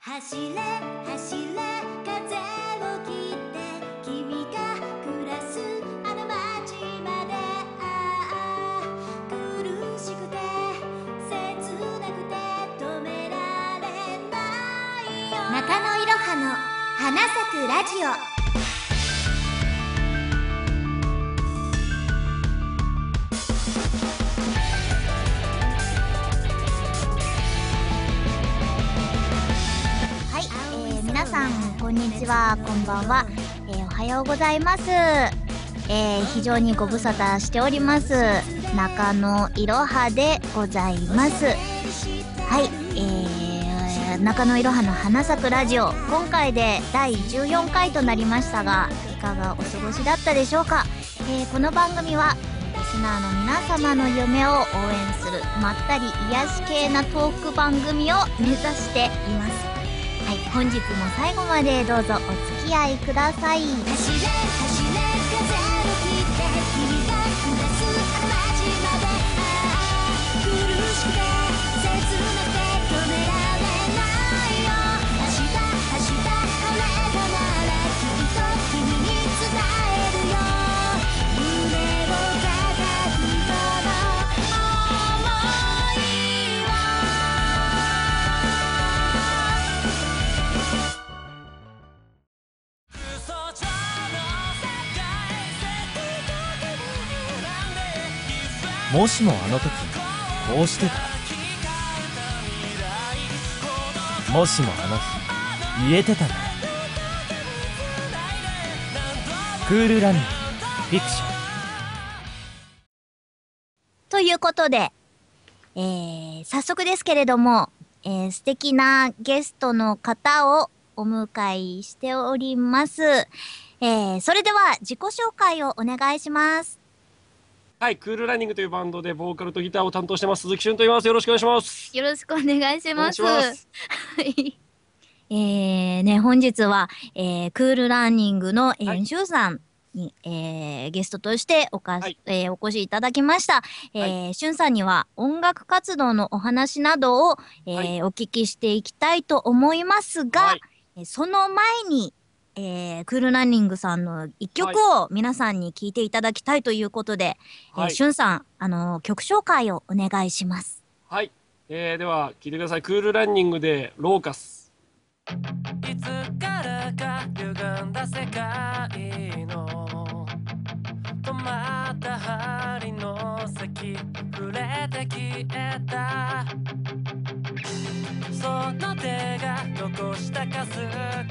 走れ走れ風を切って君が暮らすあの街までああ苦しくて切なくて止められないよ中野いろはの花咲くラジオ。さんこんにちは。こんばんは、えー、おはようございます。えー、非常にご無沙汰しております。中野いろはでございます。はいえー、中野いろはの花咲くラジオ。今回で第14回となりましたがいかがお過ごしだったでしょうか、えー、この番組はリスナーの皆様の夢を応援するまったり癒し系なトーク番組を目指しています、本日も最後までどうぞお付き合いください。もしもあの時こうしてたらもしもあの日言えてたらクールランニングフィクションということで、えー、早速ですけれども、えー、素敵なゲストの方をお迎えしております。えー、それでは自己紹介をお願いします。はい、クールランニングというバンドでボーカルとギターを担当してます鈴木俊と言います。よろしくお願いします。よろしくお願いします。はい。えー、ね、本日は、えー、クールランニングの、えー、はいシュウさんに、えー、ゲストとしておかし、はいえーお越しいただきました。えーシュンさんには音楽活動のお話などを、えーはいお聞きしていきたいと思いますが、はいえーその前に、えークールランニングさんの一曲を皆さんに聴いていただきたいということで、えーはいシュンさん、あのー曲紹介をお願いします。はい、えー、では聞いてください。クールランニングでローカス。いつからか歪んだ世界の止まった針の先触れて消えたその手が残したかす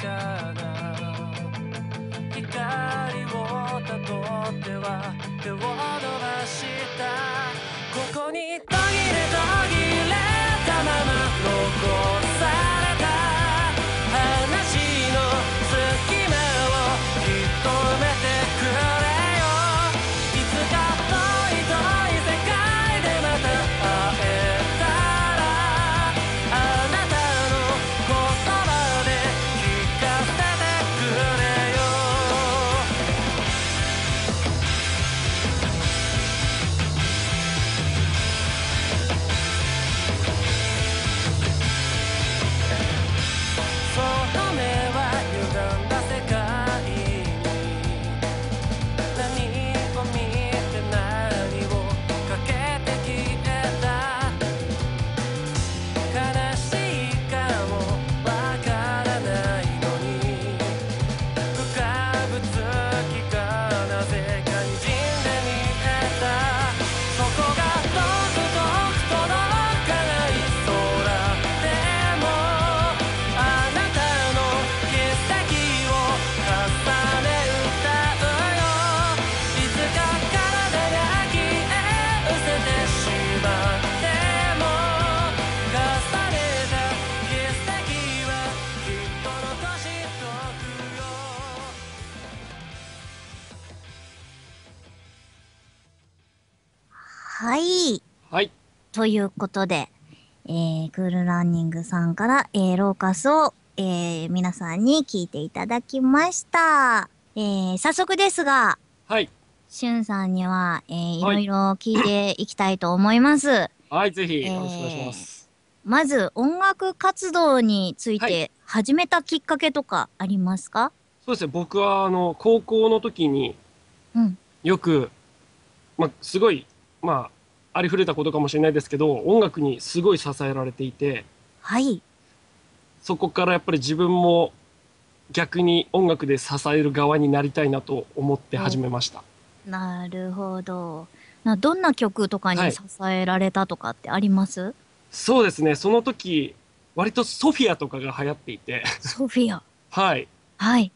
かな光をたどっては手を伸ばした。ここに途切れ途切れたまま残さ。ということで、えー、クールランニングさんから、えー、ローカスを、えー、皆さんに聞いていただきました。えー、早速ですが、はい、しゅんさんには、えー、いはいろいろ聞いていきたいと思います。はい、ぜひえーよろしくお願いします。まず音楽活動についはて始めたきっかけとかありますか？そうですね、僕はあの高校の時にうん。よく、まあ、すごい、まあ、ありふれたことかもしれないですけど、音楽にすごい支えられていて、はい。そこからやっぱり自分も逆に音楽で支える側になりたいなと思って始めました。なるほど。などんな曲とかはいに支えられたとかってあります、そうですね、その時、割とソフィアとかが流行っていて、ソフィア。はい。はい。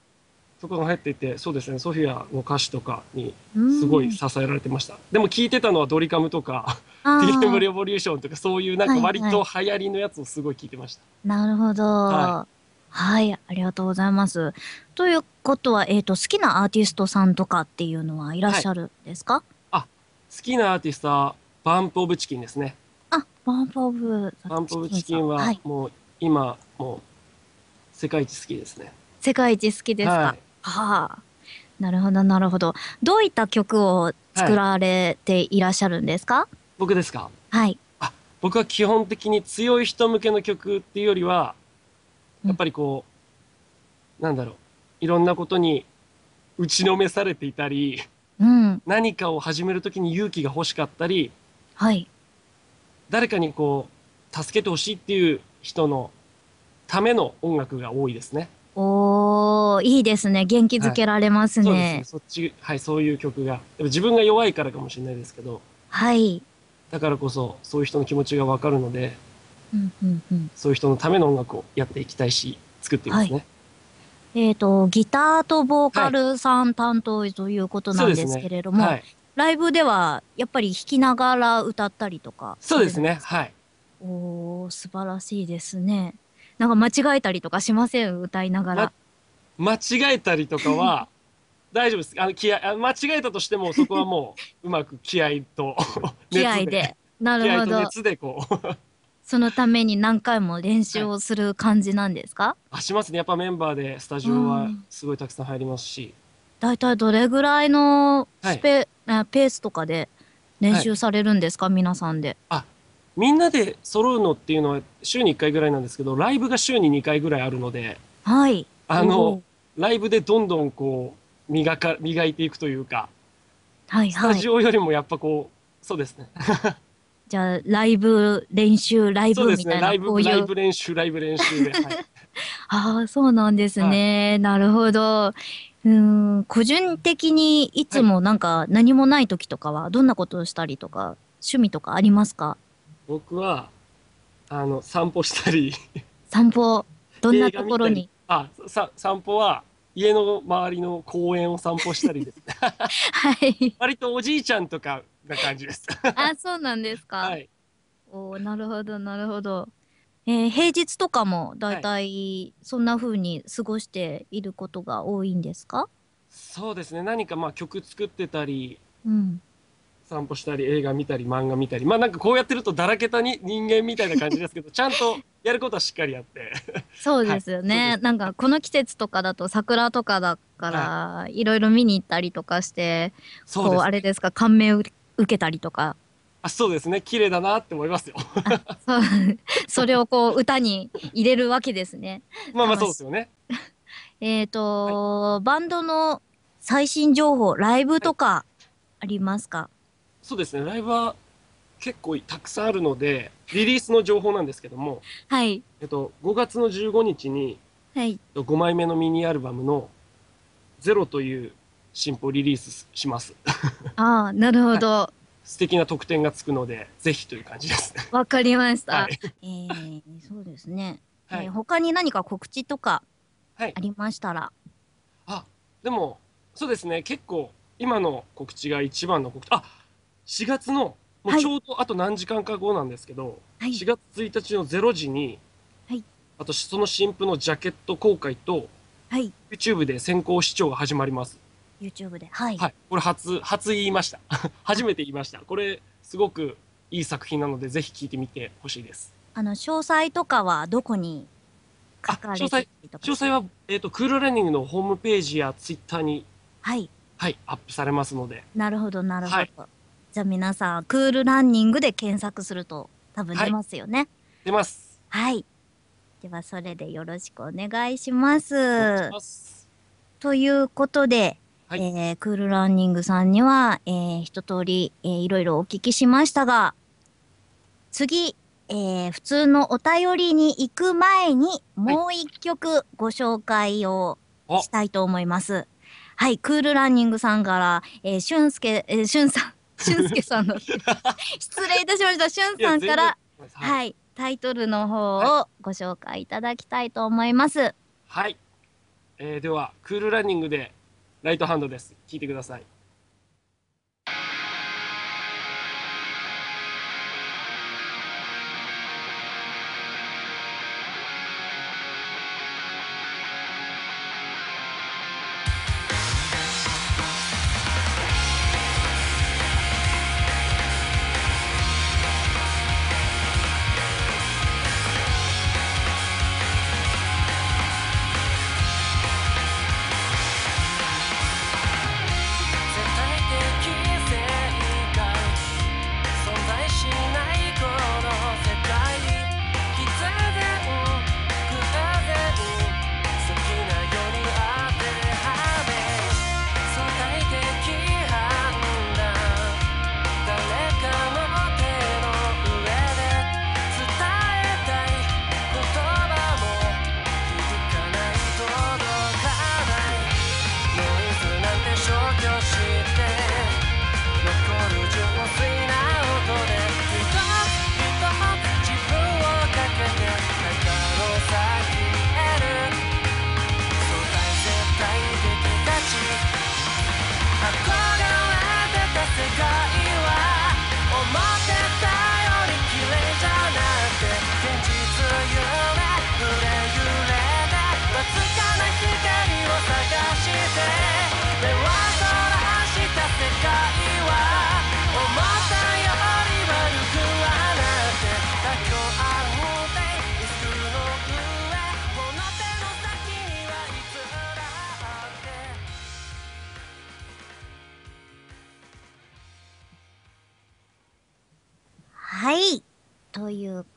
そこが流行っていて、そうですね、ソフィアの歌詞とかにうんすごい支えられてました。でも聞いてたのはドリカムとか、あー TM レボリューションとかそういうなんか割はいと流行りのやつをすごい聞いてました。なるほど。は。はいありがとうございます。ということは、えっ、と、好きなアーティストさんとかっていうのはいらっしゃるんですか、好きなアーティストはバンプオブチキンですね。あ、バンプオブザバンプオブチキンははい。もう今もう世界一好きですね。世界一好きですか、はいはあ。なるほど、なるほど。どういった曲を作られていらっしゃるんですか？僕ですか？はい。僕は基本的に強い人向けの曲っていうよりは、うんやっぱりこう、なんだろう、いろんなことに打ちのめされていたり、うん。何かを始めるときに勇気が欲しかったり、はい。誰かにこう、助けてほしいっていう人のための音楽が多いですね。おー、いいですね。元気づけられますそうですね。ね。そっち、はい、そういう曲が。でも自分が弱いからかもしれないですけど、はい。だからこそ、そういう人の気持ちがわかるので、うんうんうん。そういう人のための音楽をやっていきたいし、作っていますね。えっ、と、ギターとボーカルさん担当ということなんですけれども、はい。ライブではやっぱり弾きながら歌ったりとか？そうですね。はい。おー、素晴らしいですね。なんか間違えたりとかしません？歌いながら。間違えたりとかは、大丈夫です。あの、気合、あ間違えたとしても、そこはもう、うまく気合と熱 気合で。なるほど。熱でこう、そのために何回も練習をする感じなんですか、あしますね。やっぱメンバーでスタジオうはんすごいたくさん入りますし、だいたいどれぐらいのスペ,、あペースとかで練習されるんですか、皆さんで。みんなで揃うのっていうのは週に1回ぐらいなんですけど、ライブが週に2回ぐらいあるので、はい。おあのー、ライブでどんどんこう、磨か、磨いていくというか、はいはいスタジ。オよりもやっぱこう、そうですね。じゃあ、ライブ、練習、ライそうですね。ブみたいな、ライブ、こういうライブ。練習、ライブ練習で。はい ああ、そうなんですね。なるほど。うーん、個人的にいつもなんか何もない時とかはどんなことをしたりとか、趣味とかありますか？僕は、あの、散歩したり、散歩、どんなところに？あ、さ、散歩は、家の周りの公園を散歩したりですね。はい。割とおじいちゃんとかな感じです。あ、そうなんですか。はい。おーなるほど、なるほど。えー平日とかもだいたいそんな風に過ごしていることが多いんですか？そうですね。何かまあ曲作ってたり、うん。散歩したり、映画見たり、漫画見たり。まあなんかこうやってるとだらけたに人間みたいな感じですけど、ちゃんとやることはしっかりやって。そうですよね。はいなんかこの季節とかだと桜とかだから、いろいろ見に行ったりとかして、こうそうです。あれですか、感銘を受けたりとか。あ、そうですね。綺麗だなって思いますよ。そう それをこう歌に入れるわけですね。まあまあそうですよね。えっ、と、バンドの最新情報、ライブとかありますか、そうですね。ライブは結構たくさんあるので、リリースの情報なんですけども、はい。えっと、5月の15日にはい。5枚目のミニアルバムのゼロという新譜をリリースします。ああ、なるほど。素敵な特典がつくので、ぜひという感じですね。わかりました。はい。えー、そうですね。はいえー他に何か告知とかはいあ。りましたら？あ、でも、そうですね。結構、今の告知が一番の告知。あ、4月の、もはいうちょうどあと何時間か後なんですけど、はい。4月1日の0時に、はいあとその新譜のジャケット公開と、はい。YouTube で先行視聴が始まります。YouTube で。はい。はい。これ初、初言いました。初めて言いました。これ、すごくいい作品なので、ぜひ聴いてみてほしいです。あの、詳細とかはどこに書かれてたりとか詳細は、えっ、と、クールランニングのホームページや Twitter に、はい。はい、アップされますので、なるほど、なるほど。はいじゃあ皆さん、クールランニングで検索すると多分出ますよね。出ます。はい。では、それでよろしくお願いします。ます。ということで、はいえークールランニングさんには、えー一通り、えーいろいろお聞きしましたが、次、えー普通のお便りに行く前に、もう一曲ご紹介をおしたいと思います。はい、クールランニングさんから、えー、しゅんすけ、えー、しゅんさん、しゅんすけさんの、失礼いたしました、しゅんいやさんから、はい、タイトルの方をご紹介いただきたいと思います。はい。えーでは、クールランニングでライトハンドです。聞いてください。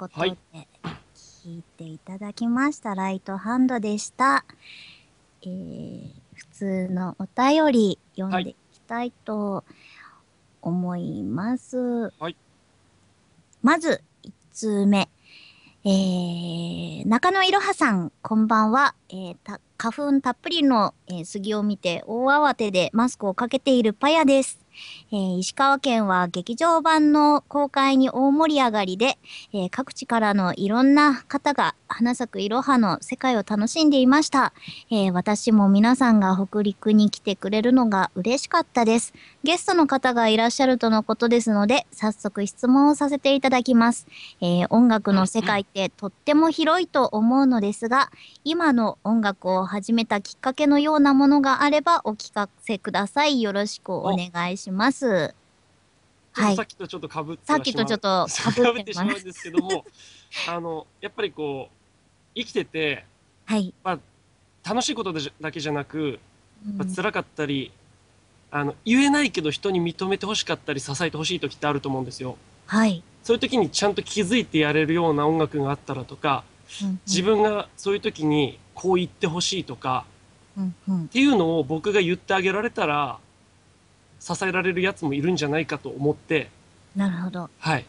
ことで、はい聞いていただきました。ライトハンドでした。えー、普通のお便り読んでいきたいと思います。はいまず、1通目。えー、中野いろはさん、こんばんは。えーた花粉たっぷりの、えー杉を見て大慌てでマスクをかけているパヤです。えー石川県は劇場版の公開に大盛り上がりで、えー各地からのいろんな方が花咲くいろはの世界を楽しんでいました、えー私も皆さんが北陸に来てくれるのが嬉しかったです。ゲストの方がいらっしゃるとのことですので、早速質問をさせていただきます。えー音楽の世界ってとっても広いと思うのですが、今の音楽を始めたきっかけのようなものがあればお聞かせください。よろしくお願いします。はいさっ。きとちょっと被ってさっきとちょっと被被っしまうん。ですけども、あの、やっぱりこう、生きてて、はい。楽しいことだけじゃなく、うんまあ辛かったり、あの、言えないけど人に認めてほしかったり支えてほしい時ってあると思うんですよ。はい。そういう時にちゃんと気づいてやれるような音楽があったらとか、自分がそういう時にこう言ってほしいとか、うんうんっていうのを僕が言ってあげられたら、支えられるやつもいるんじゃないかと思って、なるほど。はい。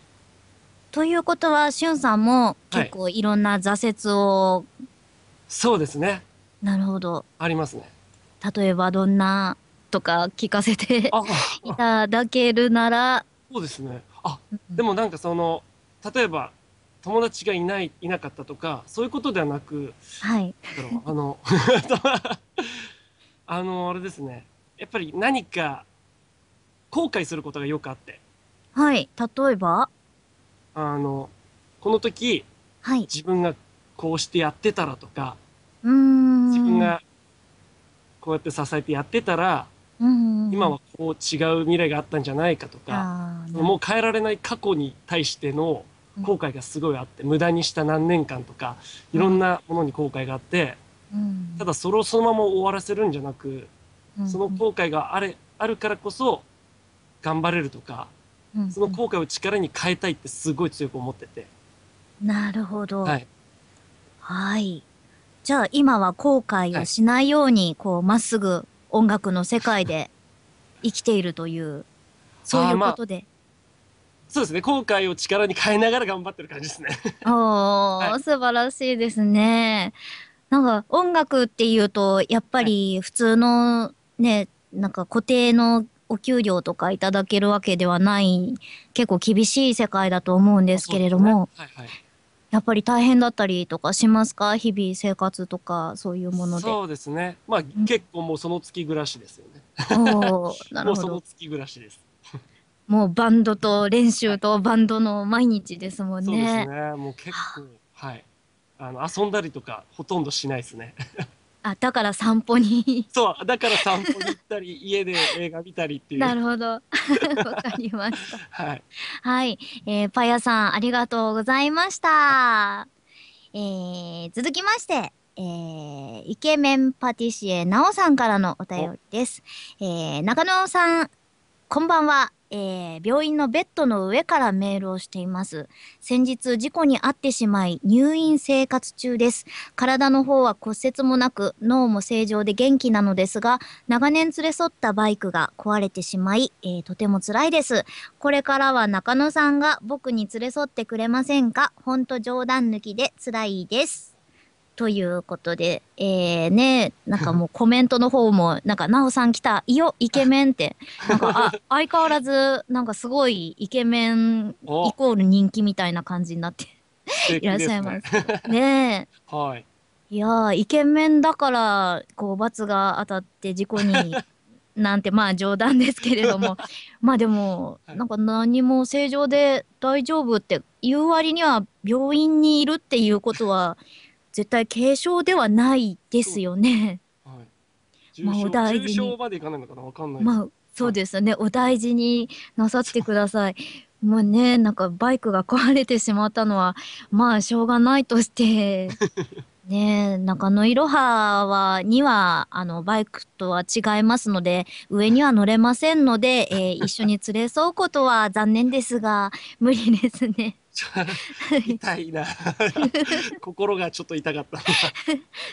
ということは、しゅんさんも結構いろんな挫折を、そうですね。なるほど。ありますね。例えばどんなとか聞かせてあ、いただけるなら、そうですね。あ、うんでもなんかその、例えば、友達がいない、いなかったとか、そういうことではなく、はい。あの、あの、あれですね。やっぱり何か、後悔することがよくあって、はい。例えば？あの、この時、はい。自分がこうしてやってたらとか、うーん。自分がこうやって支えてやってたら、うんうん、今はこう違う未来があったんじゃないかとか、あーもう変えられない過去に対しての後悔がすごいあって、無駄にした何年間とか、いろんなものに後悔があって、うん。ただそれをそのまま終わらせるんじゃなく、うん。その後悔があれ、あるからこそ、頑張れるとか、うんその後悔を力に変えたいってすごい強く思ってて、なるほど。はい。はい。じゃあ今は後悔をしないように、こう、まっすぐ音楽の世界で 生きているという、そういうことで。そうですね。後悔を力に変えながら頑張ってる感じですね。おー、はい素晴らしいですね。なんか音楽っていうと、やっぱり普通のね、なんか固定のお給料とかいただけるわけではない、結構厳しい世界だと思うんですけれども、ね。はいはい。やっぱり大変だったりとかしますか？日々生活とかそういうもので。そうですね。まあ、結構もうその月暮らしですよね。なるほど。もうその月暮らしです。もうバンドと練習とバンドの毎日ですもんそうですね。ね。もう結構、はい。あの、遊んだりとかほとんどしないですね。あ、だから散歩に。そう、だから散歩に行ったり、家で映画見たりっていう。なるほど。わかりました。はい。はい。えーパヤさん、ありがとうございました。えー続きまして、えーイケメンパティシエ、なおさんからのお便りです。えー中野さん、こんばんは。えー病院のベッドの上からメールをしています。先日事故に遭ってしまい入院生活中です。体の方は骨折もなく脳も正常で元気なのですが、長年連れ添ったバイクが壊れてしまい、えーとても辛いです。これからは中野さんが僕に連れ添ってくれませんか？ほんと冗談抜きで辛いです。ということで、えー、ね、なんかもうコメントの方も、なんか、なおさん来た、いよ、イケメンって、なんか、あ、相変わらず、なんかすごいイケメンイおコール人気みたいな感じになっていらっしゃいます。ねえ。はい。いやー、イケメンだから、こう、罰が当たって事故に、なんて、まあ冗談ですけれども、まあでも、はいなんか何も正常で大丈夫って言う割には、病院にいるっていうことは、絶対軽症ではないですよね。はい。重まあお症、大事にまでいかないのかなわかんない。まあ、そうですよね。お大事になさってください。もうね、なんかバイクが壊れてしまったのは、まあ、しょうがないとして、ねえ、中野いろはは、には、あの、バイクとは違いますので、上には乗れませんので、えー一緒に連れ添うことは残念ですが、無理ですね。痛いな。心がちょっと痛かったな。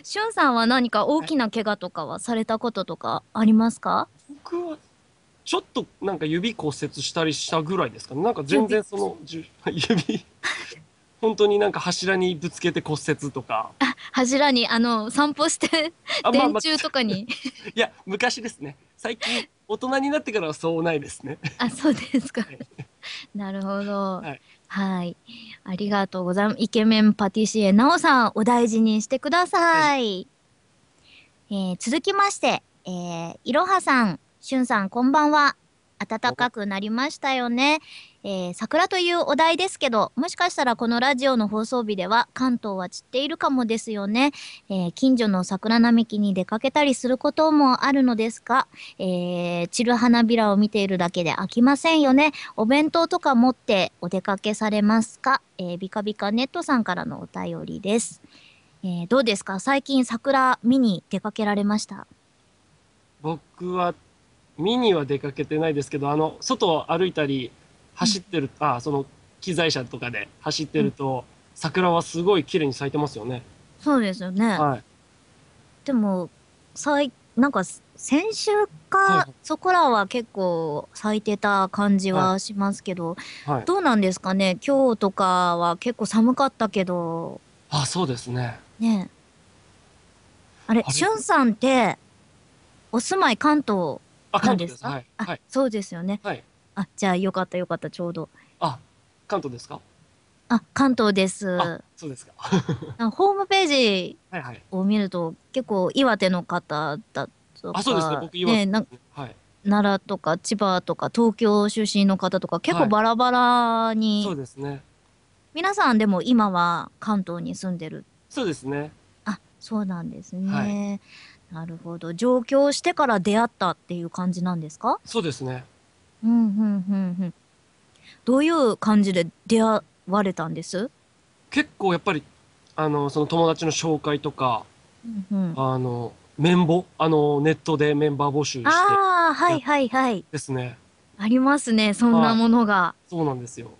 しゅんさんは何か大きな怪我とかはされたこととかありますか？僕は、ちょっとなんか指骨折したりしたぐらいですかね。なんか全然その、じゅ指、本当になんか柱にぶつけて骨折とか。柱に、あの、散歩して、あ、まあ電まあ、柱とかに？いや、昔ですね。最近、大人になってからはそうないですね。あ、そうですかはい。なるほど。はいはい。ありがとうございます。イケメンパティシエ、なおさん、お大事にしてください。えー続きまして、えーいろはさん、しゅんさん、こんばんは。暖かくなりましたよね。えー桜というお題ですけど、もしかしたらこのラジオの放送日では関東は散っているかもですよね。えー近所の桜並木に出かけたりすることもあるのですが、えー散る花びらを見ているだけで飽きませんよね。お弁当とか持ってお出かけされますか、えービカビカネットさんからのお便りです。えーどうですか？最近桜見に出かけられました？僕は、見には出かけてないですけど、あの、外を歩いたり、走ってる、あ、その、機材車とかで走ってると、桜はすごい綺麗に咲いてますよね。そうですよね。はい。でも、さい、なんか、先週か、はいはいそこらは結構咲いてた感じはしますけど、はい。どうなんですかね？今日とかは結構寒かったけど、あ、そうですね。ねあれ、あれ？しゅんさんって、お住まい関東あ、なんでか？関東ですす。はい。あ、はい。そうですよね。はい。あ、じゃあよかったよかった、ちょうど。あ、関東ですか？あ、関東です。あ、そうですか。あホームページはいはい。を見ると、結構岩手の方だとか、あ、そうですね。僕岩手ねなはい。奈良とか千葉とか東京出身の方とか結構バラバラに、そうですね。皆さんでも今は関東に住んでるそうですね。あそうなんですね、なるほど上京してから出会ったっていう感じなんですか？そうですね。うんうんうんうんどういう感じで出会われたんです、結構やっぱり、あの、その友達の紹介とか、うんうん、ああの、綿棒あの、ネットでメンバー募集してあーはいはいはいですね。ありますねそんなものが、そうなんですよ。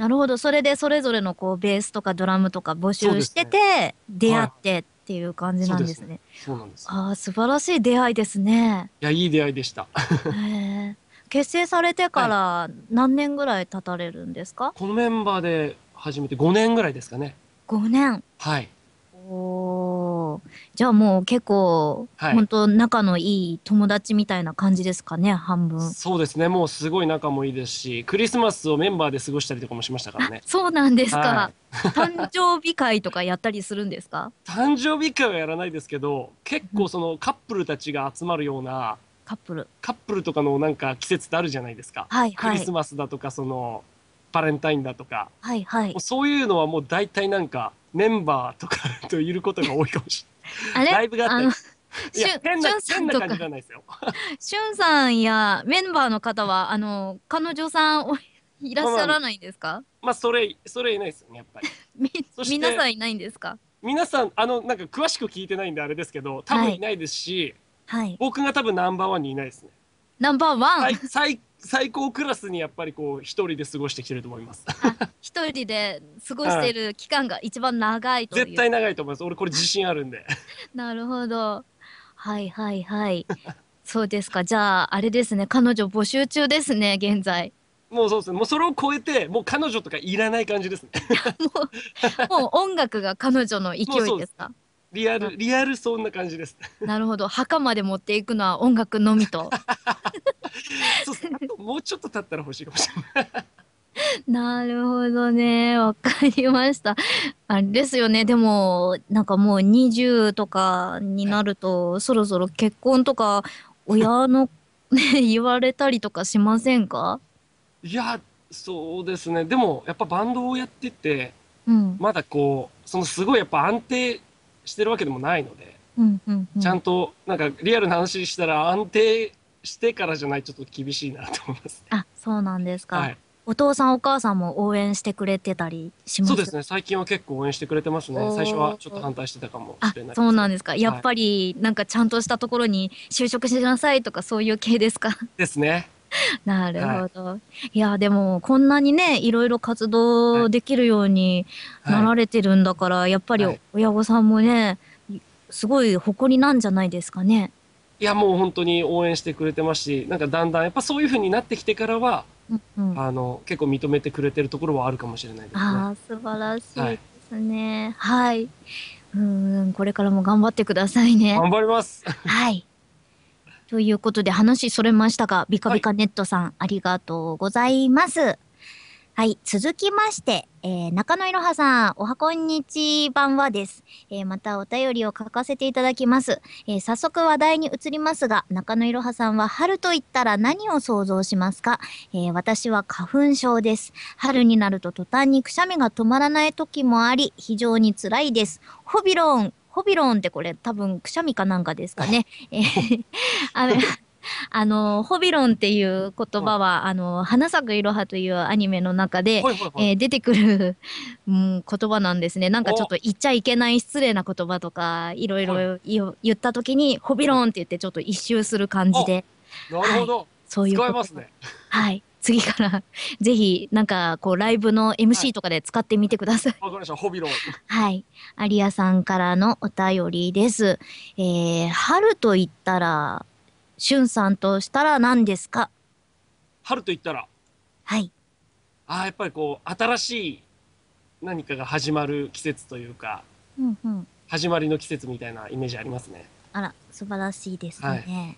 なるほど。それでそれぞれのこうベースとかドラムとか募集してて、出会ってっていう感じなんですね。そうなんです。ああ、素晴らしい出会いですね。いや、いい出会いでした。へえ。結成されてから何年ぐらい経たれるんですか、このメンバーで始めて5年ぐらいですかね。?5 年。はい。おーじゃあもう結構、はい本当仲のいい友達みたいな感じですかね、半分。そうですね。もうすごい仲もいいですし、クリスマスをメンバーで過ごしたりとかもしましたからあね。そうなんですか、は誕生日会とかやったりするんですか？誕生日会はやらないですけど、結構そのカップルたちが集まるような、カップル。カップルとかのなんか季節ってあるじゃないですか。はいはいクリス。マスだとか、その、バレンタインだとか、はいはい。そういうのはもう大体なんか、メンバーとかといることが多いかもし あれ？ライブがあったりい。いやしゅ、変なしゅん、さんとか変な感じじゃないですよ。しゅんさんやメンバーの方は、あの、彼女さんおいらっしゃらないんですか？まあ、それ、それいないですよね、やっぱり。み皆さんいないんですか？皆さん、あの、なんか詳しく聞いてないんであれですけど、多分いないですし、はい。僕が多分ナンバーワンにいないですね。ナンバーワン？最最最高クラスにやっぱりこう一人で過ごしてきてると思います。一人で過ごしている期間が一番長いという。絶対長いと思います。俺これ自信あるんで。なるほど。はいはいはい。そうですか。じゃあ、あれですね。彼女募集中ですね、現在。もうそうですね。もうそれを超えて、もう彼女とかいらない感じですね。もう、もう音楽が彼女の勢いですか？リアル、リアルそんな感じです。なるほど。墓まで持っていくのは音楽のみと。そうもうちょっと経ったら欲しいかもしれない。なるほどね。わかりました。あれですよね。でも、なんかもう20とかになると、そろそろ結婚とか、親の、ね、言われたりとかしませんか？いや、そうですね。でもやっぱバンドをやってて、うん。まだこう、そのすごいやっぱ安定してるわけでもないので、うんうんうん。ちゃんとなんかリアルな話したら安定してからじゃないとちょっと厳しいなと思います。あ、そうなんですか。はい。お父さんお母さんも応援してくれてたりします？そうですね。最近は結構応援してくれてますね。最初はちょっと反対してたかもあしれない、そうなんですか。いやっぱり、なんかちゃんとしたところに就職しなさいとかそういう系ですか？ですね。なるほど。い、や、でも、こんなにね、いろいろ活動できるようにならはれてるんだから、やっぱりはい親御さんもね、すごい誇りなんじゃないですかね。い。いや、もう本当に応援してくれてますし、なんかだんだんやっぱそういう風になってきてからは、うんうん、ああの、結構認めてくれてるところはあるかもしれないですね。あー、素晴らしいですね。はい。うーん、これからも頑張ってくださいね。頑張ります。はい。ということで話それましたが、ビカビカネットさん、ありがとうございます。はい。続きまして、えー、中野いろはさん、おはこんにちばんはです。えー、またお便りを書かせていただきます。えー、早速話題に移りますが、中野いろはさんは春と言ったら何を想像しますか？えー、私は花粉症です。春になると途端にくしゃみが止まらない時もあり、非常に辛いです。ホビロン、ホビロンってこれ多分くしゃみかなんかですかね。えーあのホビロンっていう言葉は、あの、花咲くいろはというアニメの中で、はいはいはい。えー出てくる、うん、言葉なんですね。なんかちょっと言っちゃいけない失礼な言葉とか、いろいろ言言った時に、ホビロンって言ってちょっと一周する感じで、なるほど。そういう使えますね。はい。次から、ぜひ、なんか、こう、ライブの MC とかで使ってみてください。わかりました。ホビロン。はい。アリアさんからのお便りです。えー、春と言ったら、しゅんさんとしたら何ですか？春と言ったら、はい。ああ、やっぱりこう、新しい何かが始まる季節というか、うんうん。始まりの季節みたいなイメージありますね。あら、素晴らしいですね。はい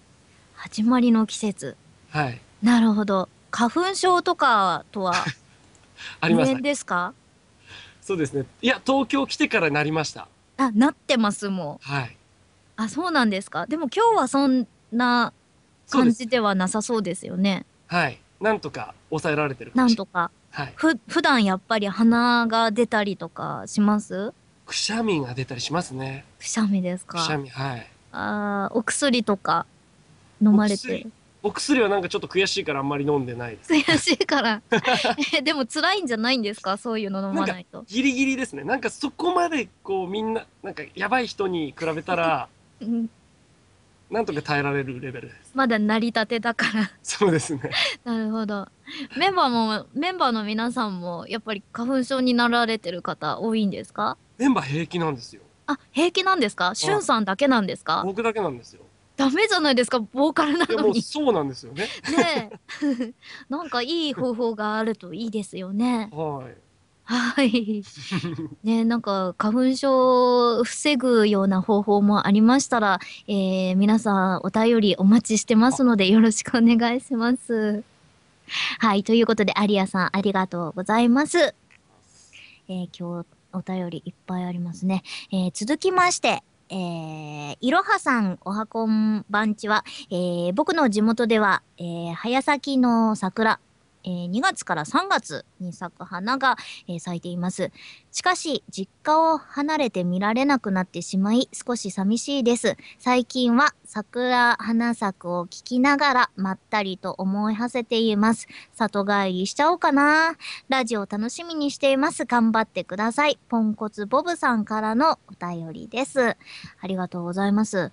始まりの季節。はい。なるほど。花粉症とかとは ありますですか？そうですね。いや、東京来てからなりました。あ、なってますもん。はい。あ、そうなんですか。でも今日はそんな。感じではなさそうですよね。はい。なんとか抑えられてるなんとか。はい。ふ、普段やっぱり鼻が出たりとかします？くしゃみが出たりしますね。くしゃみですか？くしゃみ、はい。あーお薬とか飲まれてお薬。はなんかちょっと悔しいからあんまり飲んでないです。悔しいから。えでも辛いんじゃないんですか？そういうの飲まないと。ギリギリですね。なんかそこまでこうみんな、なんかやばい人に比べたら、うんなんとか耐えられるレベルです。まだ成り立てだから。そうですね。なるほど。メンバーも、メンバーの皆さんも、やっぱり花粉症になられてる方多いんですか？メンバー平気なんですよ。あ、平気なんですか？しゅんさんだけなんですか？僕だけなんですよ。ダメじゃないですかボーカルなのに。そうなんですよね。ねえ。なんかいい方法があるといいですよね。はい。はい。ねえ、なんか花粉症を防ぐような方法もありましたら、えー、皆さんお便りお待ちしてますのでよろしくお願いします。はい。ということで、アリアさんありがとうございます。えー今日お便りいっぱいありますね。えー続きまして、えー、いろはさん、おはこんばんちは、えー僕の地元では、えー早咲きの桜、えー2月から3月に咲く花が、えー咲いています。しかし、実家を離れて見られなくなってしまい、少し寂しいです。最近は桜花咲くを聞きながら、まったりと思い馳せています。里帰りしちゃおうかな。ラジオ楽しみにしています。頑張ってください。ポンコツボブさんからのお便りです。ありがとうございます。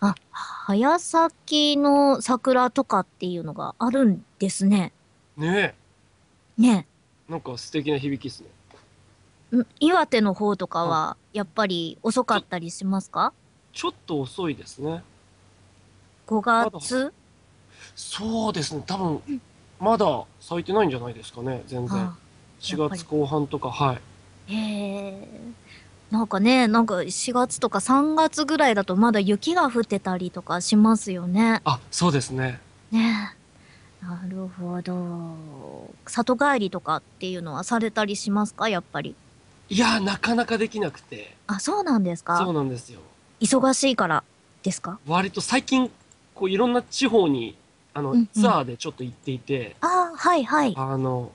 あ、早咲きの桜とかっていうのがあるんですね。ねねえ。なんか素敵な響きですね。ん岩手の方とかは、やっぱり遅かったりしますか？ちょっと遅いですね。?5 月？そうですね。多分、まだ咲いてないんじゃないですかね。全然。あ4やっぱり月後半とか、はい。へえ。なんかね、なんか4月とか3月ぐらいだとまだ雪が降ってたりとかしますよね。あ、そうですね。ねえ。なるほど。里帰りとかっていうのはされたりしますか？やっぱり。いや、なかなかできなくて。あ、そうなんですそうかなんですよ。忙しいからですか？割と最近、こういろんな地方に、あの、うんうんツアーでちょっと行っていて、ああ、はいはい。あの、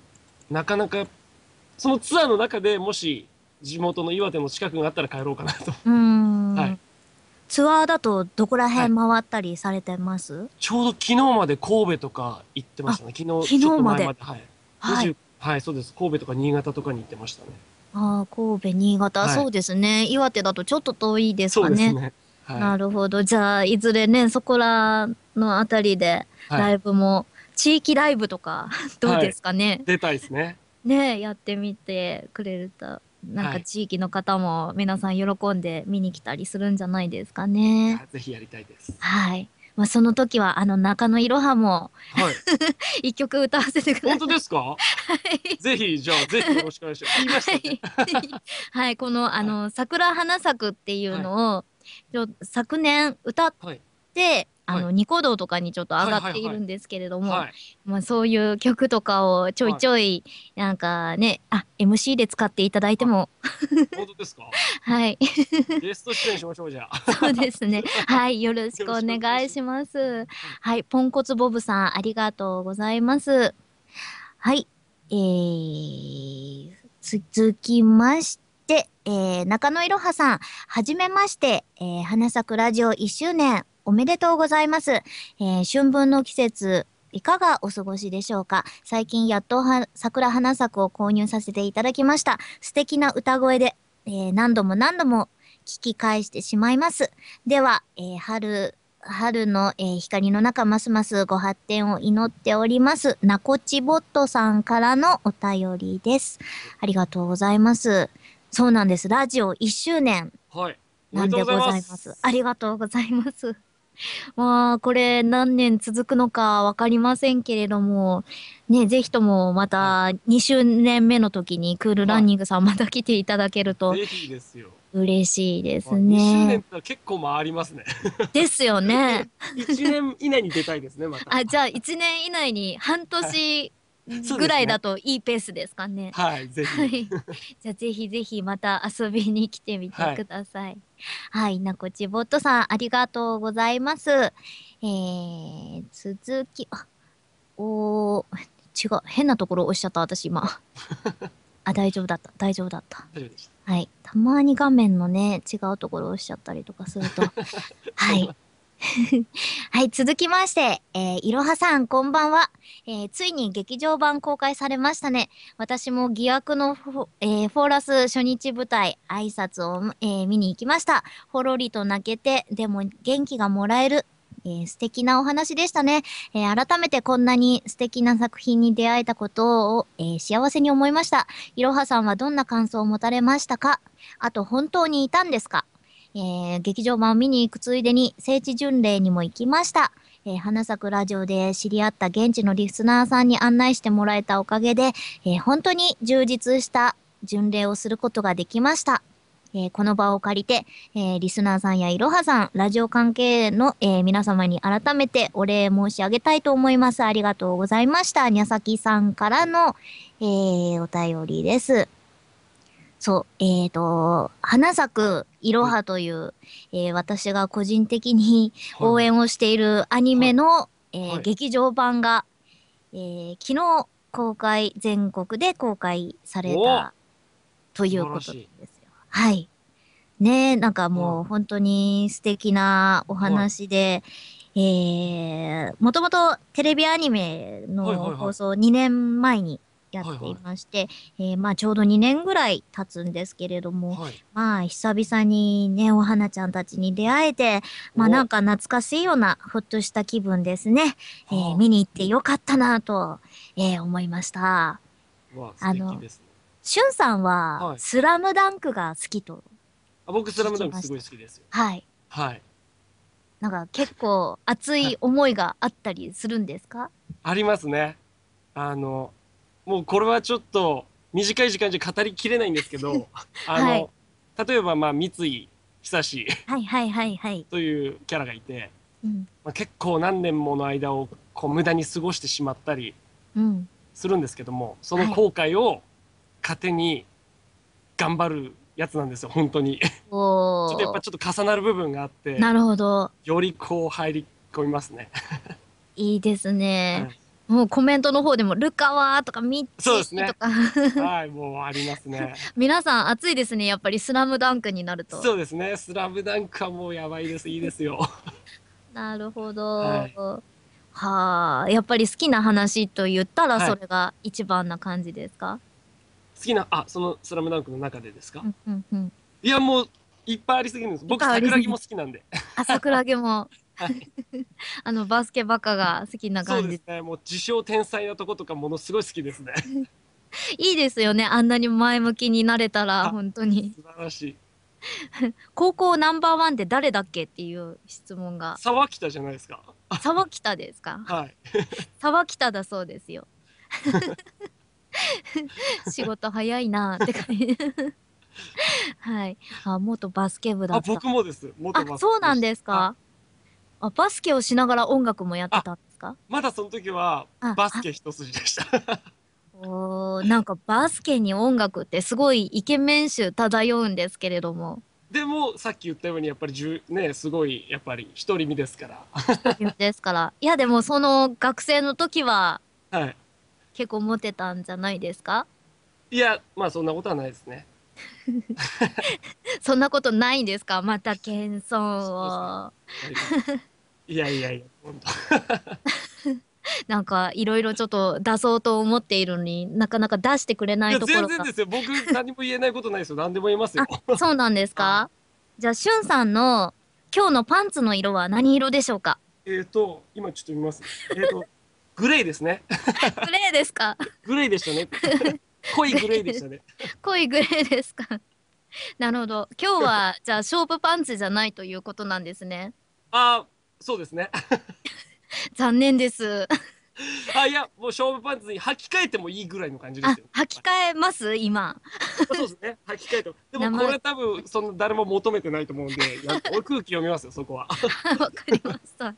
なかなか、そのツアーの中でもし、地元の岩手の近くがあったら帰ろうかなと。うーん。はいツアーだとどこら辺回ったりされてます、ちょうど昨日まで神戸とか行ってましたね。昨日、昨日まで前まで。はい。はい20はい、そうです。神戸とか新潟とかに行ってましたね。ああ、神戸、新潟、はいそうですね。岩手だとちょっと遠いですそかね。うですね。は。ないるほど。じゃあ、いずれね、そこらのあたりでラはい。イブも、地域ライブとか、どうですかね？出たいですね。ねやってみてくれると、なんかはい地域の方も皆さん喜んで見に来たりするんじゃないですかね。ぜひやりたいです。はい。まあ、その時は、あの、中野いろはもはい。一曲歌わせてください。本当ですか？ぜひ、じゃあ、ぜひよろしくお願いします。言いましたね。はい、はい、この、あの、桜花咲くっていうのを、ちょ昨年歌っはい。て、あの、はニコ動とかにちょっと上がってはいはいはいいるんですけれども、はい。まあそういう曲とかをちょいちょい、なんかね、あ、MC で使っていただいても、本当ですか？はい、ゲスト出演しましょう、じゃあ。そうですね。はい、よろしくお願いします。はい、ポンコツボブさん、ありがとうございます。はい、えー、続きまして、えー、中野いろはさん、はじめまして、えー、花咲くラジオ1周年、おめでとうございます。えー、春分の季節、いかがお過ごしでしょうか？最近やっとは桜花咲くを購入させていただきました。素敵な歌声で、えー何度も何度も聞き返してしまいます。では、えー春、春の、えー光の中ますますご発展を祈っております。なこちボットさんからのお便りです。ありがとうございます。そうなんです。ラジオ1周年はい。おなんでございます。。ありがとうございます。まあ、これ何年続くのかわかりませんけれども、ね、ぜひともまた2周年目の時にクールランニングさんまた来ていただけるとぜひですよ。嬉しいです2周年ねっ。て結構回りますね。ですよね。1年以内に出たいですね、また。あ、じゃあ1年以内に半年ぐらいだといいペースですかね。はい、ぜはひ。い。じゃあぜひぜひまた遊びに来てみてください。はい。なこちぼっとさん、ありがとうございます。えー、続き、あ、おー、違う。変なところ押しちゃった、私今。あ、大丈夫だった。大丈夫だった。はい。たまに画面のね、違うところを押しちゃったりとかすると。はい。はい、続きまして、えー、いろはさん、こんばんは。えー、ついに劇場版公開されましたね。私も疑惑のフォ,、えー、フォーラス初日舞台、挨拶を、えー見に行きました。ほろりと泣けて、でも元気がもらえる。えー素敵なお話でしたね、えー改めてこんなに素敵な作品に出会えたことを、えー幸せに思いました。いろはさんはどんな感想を持たれましたか？あと、本当にいたんですか？えー劇場版を見に行くついでに聖地巡礼にも行きました。えー花咲くラジオで知り合った現地のリスナーさんに案内してもらえたおかげで、えー本当に充実した巡礼をすることができました。えーこの場を借りて、えーリスナーさんやいろはさん、ラジオ関係の、えー皆様に改めてお礼申し上げたいと思います。ありがとうございました。にゃさきさんからの、えお便りです。そう、えっ、と、花咲くいろはという、えー私が個人的に応援をしているアニメの、えーはい。劇場版が、えー昨日公開、全国で公開されたということですよ。はい。ねえ、なんかもう本当に素敵なお話で、えー、もともとテレビアニメのはいはいはい。放送2年前にやっていまして、えーまあちょうど2年ぐらい経つんですけれども、はい。まあ久々にね、お花ちゃんたちに出会えて、まあおなんか懐かしいようなほっとした気分ですね。えーはあ見に行ってよかったなと、えー思いました。わあ、あの。しゅんさんは、はいスラムダンクが好きと。あ僕、スラムダンクすごい好きですよ。はい。はい。なんか結構熱い思いがあったりするんですか？ありますね。あの、もうこれはちょっと短い時間じゃ語りきれないんですけど、あの、はい例えば、まあ、三井久志はいはいはいはい。というキャラがいて、うん。まあ、結構何年もの間をこう無駄に過ごしてしまったりうん。するんですけども、その後悔を糧に頑張るやつなんですよ、本当に。ちおょっとやっぱー。ちょっと重なる部分があって、なるほど。よりこう入り込みますね。いいですね。はいもうコメントの方でも、ルカワーとかミッチそうですねーとか、はい、もうありますね。皆さん熱いですね。やっぱりスラムダンクになると。そうですね。スラムダンクはもうやばいです。いいですよ。なるほど。はいはあ、やっぱり好きな話と言ったらはいそれが一番な感じですか、好きな、あ、そのスラムダンクの中でですか、うんうんうん。いや、もういっぱいありすぎるんです。僕、桜木も好きなんで。あ、桜木も、はい あの、バスケバカが好きな感じ。そうですね。もう自称天才なとことかものすごい好きですね。いいですよね。あんなに前向きになれたら、あ本当に。素晴らしい。高校ナンバーワンって誰だっけっていう質問が。沢北じゃないですか？沢北ですか？はい。沢北だそうですよ。仕事早いなーって感じ。はい。あ、元バスケ部だあ、った。僕もです。元バスケあ、そうなんですあか？あバスケをしながら音楽もやってたんですか？まだその時はあバスケ一筋でした。おーなんかバスケに音楽ってすごいイケメン臭漂うんですけれども。でも、さっき言ったように、やっぱりじゅね、すごい、やっぱり独り身ですから。ですから。いやでもその学生の時ははい。結構モテたんじゃないですか？いや、まあそんなことはないですね。そんなことないんですか？また謙遜を。いやいやいや、本 なんかいろいろちょっと出そうと思っているのになかなか出してくれ当。ないところが。全然ですよ。僕、何も言えないことないですよ。何でも言えますよ。そうなんですか？じゃあしゅんさんの今日のパンツの色は何色でしょうか？えっと、今ちょっと見ます。えっ、と、グレーですね。グレーですか？グレーでしたね。濃いグレーでしたね。濃いグレーですか？なるほど。今日はじゃあ勝負パンツじゃないということなんですね。ああ、そうですね。残念です。あ、いや、もう勝負パンツに履き替えてもいいぐらいの感じであすよ。、履き替えます？今。そうですね。履き替えても。でもこれ多分、その誰も求めてないと思うんで、空気読みますよ、そこは。わかりました。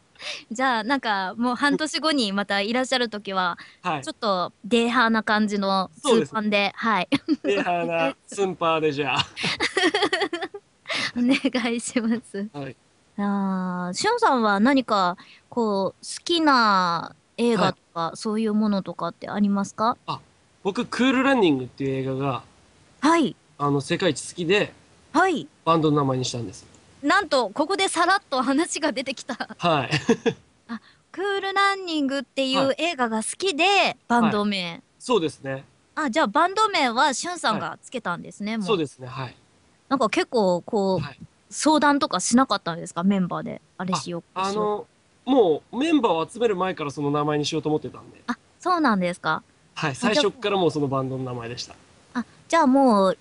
じゃあなんかもう半年後にまたいらっしゃる時は、はいち。ょっとデーハーな感じのスーパンで、はい。で、はな、スンパーでじゃあ。お願いします。はい。ああ、しゅんさんは何かこう好きな映画とか、そういうものとかってありますか？僕、クールランニングっていう映画が、はい。あの、世界一好きで、はい。バンドの名前にしたんです。なんとここでさらっと話が出てきたはい。クールランニングっていはう映画が好きでバンド名、そうですね。あじゃあバンド名はしゅんさんがつけたんですね、もうそうですね。はい。なんか結構こう、はい相談とかしなかったんですか？メンバーであれしようあの、もうメンバーを集める前からその名前にしようと思ってたんで。あそうなんですかはい。最初からもうそのバンドの名前でした。あじゃあもう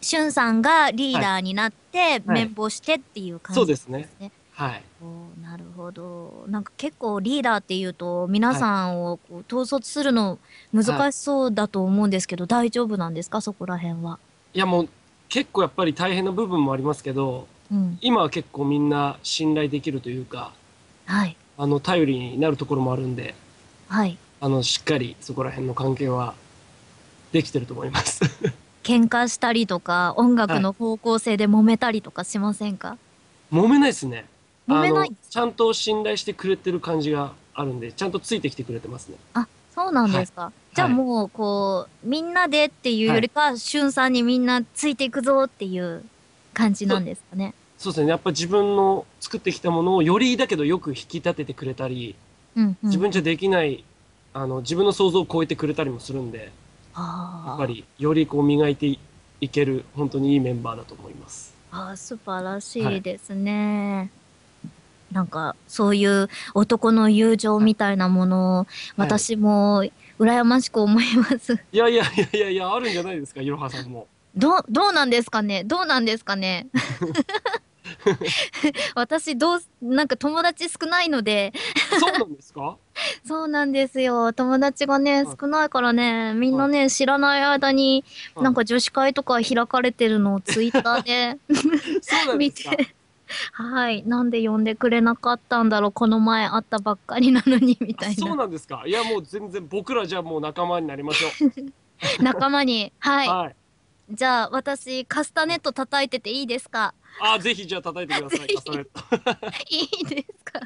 しゅんさんがリーダーになって、綿棒してっていう感じそうですねですねはい。おーなるほどなんか結構リーダーっていうと皆さんをこう統率するの難しそうだと思うんですけど、大丈夫なんですか？そこら辺は。いやもう結構やっぱり大変な部分もありますけど、うん、今は結構みんな信頼できるというか、はいあの、頼りになるところもあるんで、はいあの、しっかりそこら辺の関係はできてると思います。喧嘩したりとか音楽の方向性で揉めたりとかしませんか、揉めないですね。揉めないちゃんと信頼してくれてる感じがあるんで、ちゃんとついてきてくれてますね。あそうなんですか、じゃあはいもうこうみんなでっていうよりか、しゅんさんにみんなついていくぞっていう感じなんですかね。そうですね。やっぱ自分の作ってきたものをよりだけどよく引き立ててくれたり、うんうん、自分じゃできない、あの、自分の想像を超えてくれたりもするんで、やっぱりよりこう磨いていける、本当にいいメンバーだと思います。あー素晴らしいですね。なんかそういう男の友情みたいなものを私も羨ましく思います。いやいやいやいやいや、あるんじゃないですか、いろはさんも。どうどうなんですかね？どうなんですかね？私どうなんか友達少ないので。そうなんですか？そうなんですよ。友達がねはい。少ないからねみんなね知らない間にはい。なんか女子会とか開かれてるのをツイッターで で見て。はい。なんで呼んでくれなかったんだろうこの前会ったばっかりなのにみたいそうななんですか？いやもう全然僕らじゃあもう仲間になりましょう。仲間に。はい。はい。じゃあ私カスタネット叩いてていいですか？あ、ぜひじゃあ叩いてください。カスタネットいいですか？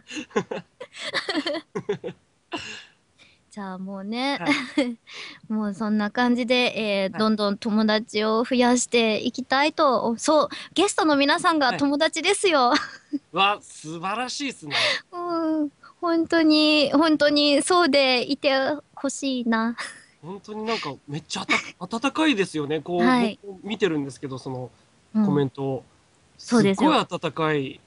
じゃあもうね、はもうそんな感じで、えーはいどんどん友達を増やしていきたいとおそうゲストの皆さんがはい友達ですよ。わ、素晴らしいですね。うん本当に本当にそうでいてほしいな。本当になんかめっちゃ 温かいですよね。こう、はい僕見てるんですけど、そのうんコメントを。そうですごい温かい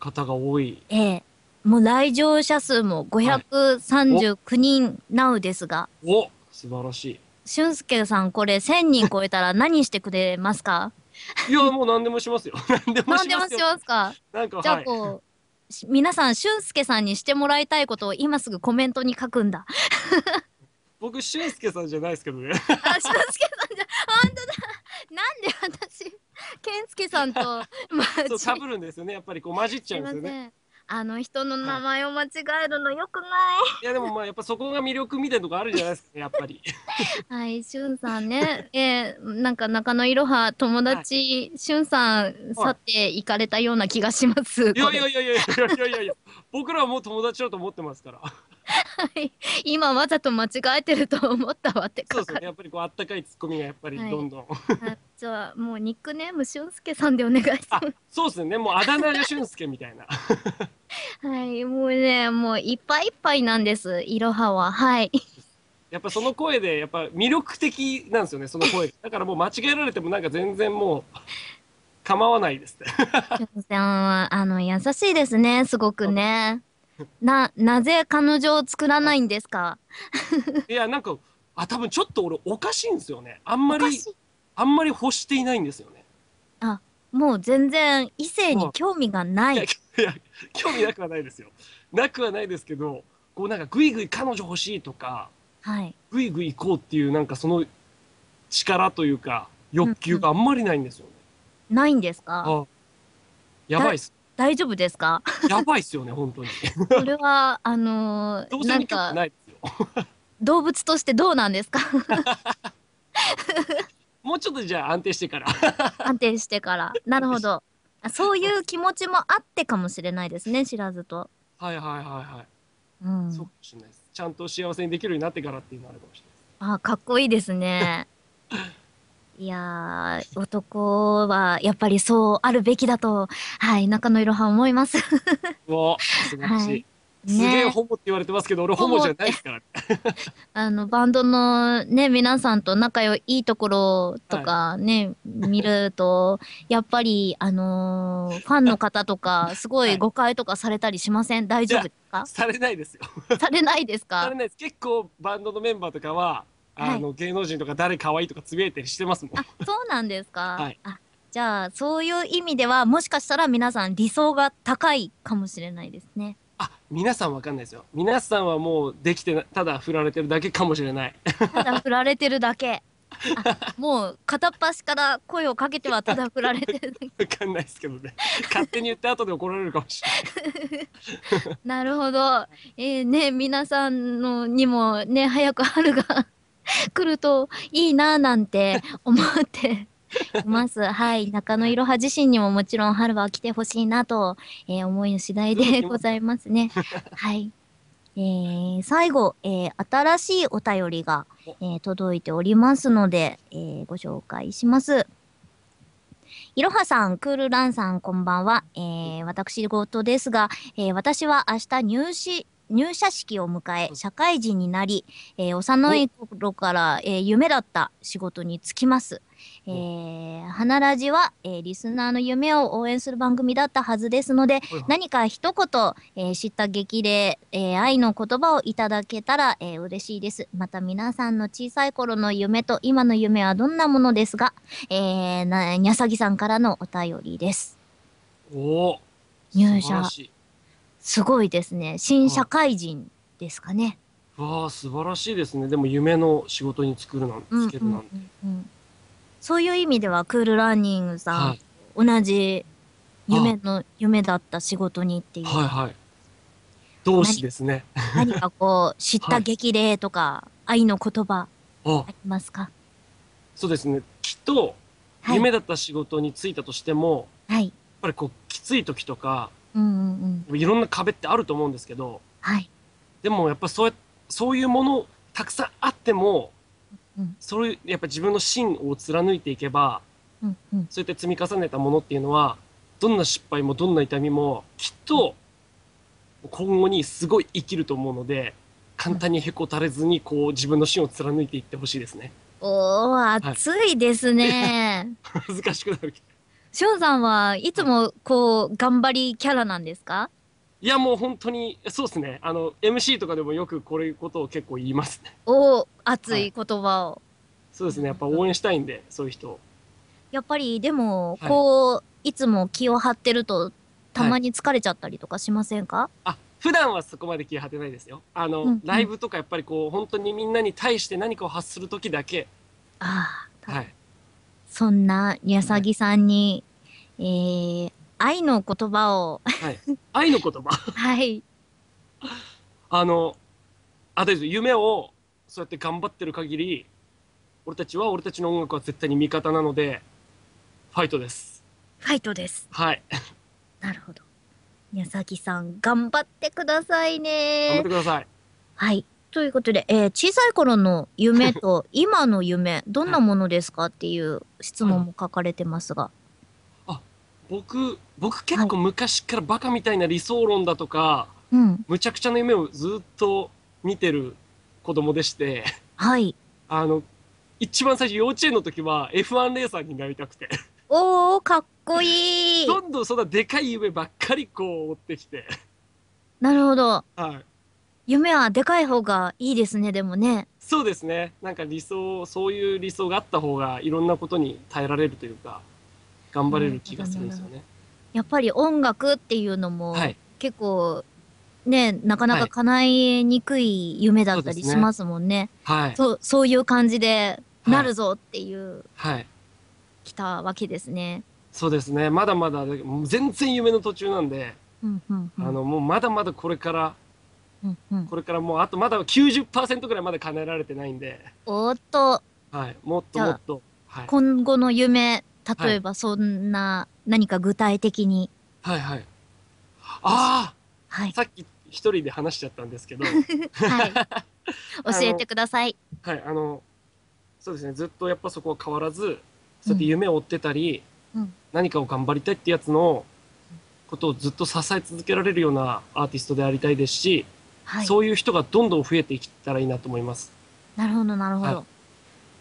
方が多い。ええもう来場者数も539人なうですが、お素晴らし俊介さんこれ1000人超えたら何してくれますか？い。いや、もう何でもしますよ。何でもししますよ。ますか？なんか、じゃあはい。こう、し皆さん俊介さんにしてもらいたいことを今すぐコメントに書くんだ。僕、俊介さんじゃないですけどね。あ、俊介さんじゃ、本当だ。なんで私、健介さんと、まあ、そう、ち被るんですよね。やっぱりこう混じっちゃうんですよね。あの人の名前を間違えるのよくない？いやでもまあやっぱそこが魅力みたいなとこあるじゃないですか、やっぱり。はい、しゅんさんね、えー、なんか中野いろは友達、しゅんさん去って行かれたような気がします。いやいやいやいやいやいやいや、僕らはもう友達だと思ってますから。れ今わざと間違えてると思ったわってそうですね。やっぱりこうあったかいツッコミがやっぱりはいどんどん。あじゃあもうニックネームしゅんすけさんでお願いしまあ、そうですね。もうあだ名が俊介みたいな。す。はい、もうね、もういっぱいいっぱいなんです、いろはは。はい。やっぱその声でやっぱ魅力的なんですよね、その声。だからもう間違えられてもなんか全然もう構わないですね。あの、優しいですね、すごくね。な、なぜ彼女を作らないんですか？いや、なんか、あ、多分ちょっと俺おかしいんですよね。あんまりあんまり欲していないんですよね。もう全然異性に興味がないい。や、興味なくはないですよ。なくはないですけど、こうなんかぐいぐい彼女欲しいとか、はい。ぐいぐい行こうっていうなんかその力というか欲求があんまりないんですよね。ないんですか？あやばいっす。大丈夫ですか？やばいっすよね、本当に。それは、あのーなんか。動物としてどうなんですか？もうちょっとじゃあ安定してから。安定してから。なるほど。あそういう気持ちもあってかもしれないですね、知らずと。はいはいはいはい。うん。そうかもしれないです。ちゃんと幸せにできるようになってからっていうのはあるかもしれない。あ、かっこいいですね。いやー、男はやっぱりそうあるべきだと、はい、中野いろは思います。お素晴らしい。はいすげえね、ホモって言われてますけど、俺ホモじゃないですからね。あの、バンドのね、皆さんと仲良いいところとかね、見ると、やっぱり、あのーファンの方とか、すごはいい誤解とかされたりしません？大丈夫ですか？されないですよ。されないですさかれないです。結構バンドのメンバーとかは、あの、芸能人とか誰可愛いとかつぶやいたりしてますもん。あ、そうなんですか、はいあ、じゃあ、そういう意味では、もしかしたら皆さん理想が高いかもしれないですね。あ、皆さんわかんないですよ。皆さんはもうできてな、ただ振られてるだけかもしれない。ただ振られてるだけ。あもう片っ端から声をかけてはただ振られてるだけ。わかんないですけどね。勝手に言って後で怒られるかもしれない。なるほど。えー、ね、皆さんのにもね、早く春が 来るといいななんて 思っています。はい。中野いろは自身にももちろん春は来てほしいなと、えー思いの次第でございますね。はい。えー最後、えー新しいお便りが、えー届いておりますので、えーご紹介します。いろはさん、クールランさん、こんばんは。えー私事ですが、えー私は明日入試、入社式を迎え、社会人になり、えー幼い頃から、えー夢だった仕事に就きます。えー、花ラジは、えーリスナーの夢を応援する番組だったはずですので、何か一言、えー知った激励、えー愛の言葉をいただけたら、えー嬉しいです。また皆さんの小さい頃の夢と今の夢はどんなものですが、えー、な、にゃさぎさんからのお便りです。おお。入社。すごいですね。新社会人ですかね。わあ、素晴らしいですね。でも夢の仕事に作るなんうんつけるなんて。うんうんそういう意味では、クールランニングさん、はい。同じ夢の、夢だった仕事にっていう。はいはい。同志ですね。何かこう、知った激励とか、愛の言葉、ああ、りますか？そうですね。きっと、はい。夢だった仕事に就いたとしても、はい。やっぱりこう、きつい時とか、うんうんうん。いろんな壁ってあると思うんですけど、はい。でもやっぱそうやそういうものたくさんあっても、うんそれやっぱ自分の芯を貫いていけばうんうん。そうやって積み重ねたものっていうのはどんな失敗もどんな痛みもきっと今後にすごい生きると思うので簡単にへこたれずにこう自分の芯を貫いていってほしいですねおー、熱いですね。難しくなるけどしょうさんはいつもこう、頑張りキャラなんですか？いやもう本当にそうですね。あの MC とかでもよくこれいうことを結構言いますね。おー、熱い言葉を。そうですね。やっぱ応援したいんでそういう人。をやっぱり、でも、はい。こう、いつも気を張ってると、たまに疲れちゃったりとかしませんか、あ普段はそこまで気を張ってないですよ。あの、うんうん。ライブとかやっぱりこう本当にみんなに対して何かを発する時だけ。ああ、はいそんな、にゃさぎさんに、えー、愛の言葉を、はい愛の言葉？はい。あのあと夢をそうやって頑張ってる限り俺たちは俺たちの音楽は絶対に味方なのでファイトですファイトです。はいなるほど。にゃさぎさん、頑張ってください頑張っねて。くださいはい。ということで、えー小さい頃の夢と 今の夢、どんなものですかっていう質問も書かれてますが。僕僕結構昔からバカみたいな理想論だとか、うん。むちゃくちゃな夢をずっと見てる子供でしてはい。あの一番最初幼稚園の時は F1 レーサーになりたくておー、かっこいい。どんどんそんなでかい夢ばっかりこう追ってきて、なるほど。はい、夢はでかい方がいいですね、でもね。そうですねなんか理想そういう理想があった方がいろんなことに耐えられるというか頑張れる気がするんですよね。やっぱり音楽っていうのも、はい、結構、ね、なかなか叶えにくい夢だったりしますもんね。はい、そう、そういう感じで、はいなるぞっていう、はい、来たわけですね。そうですねまだまだ全然夢の途中なんで、うん、うん、うん。あのもうまだまだこれからうん、うん。これからもうあとまだ90%ぐらいまだ叶えられてないんで、おーっと、はい、もっともっと、はい、今後の夢、例えばそんな、何か具体的に。はい。はい。あはい。あさっき一人で話しちゃったんですけど。はい。教えてください。はい。あのそうですね。ずっとやっぱそこは変わらずそうやって夢を追ってたり、うん。何かを頑張りたいってやつのことをずっと支え続けられるようなアーティストでありたいですし、はい。そういう人がどんどん増えていったらいいなと思います。なるほど、なるほど。は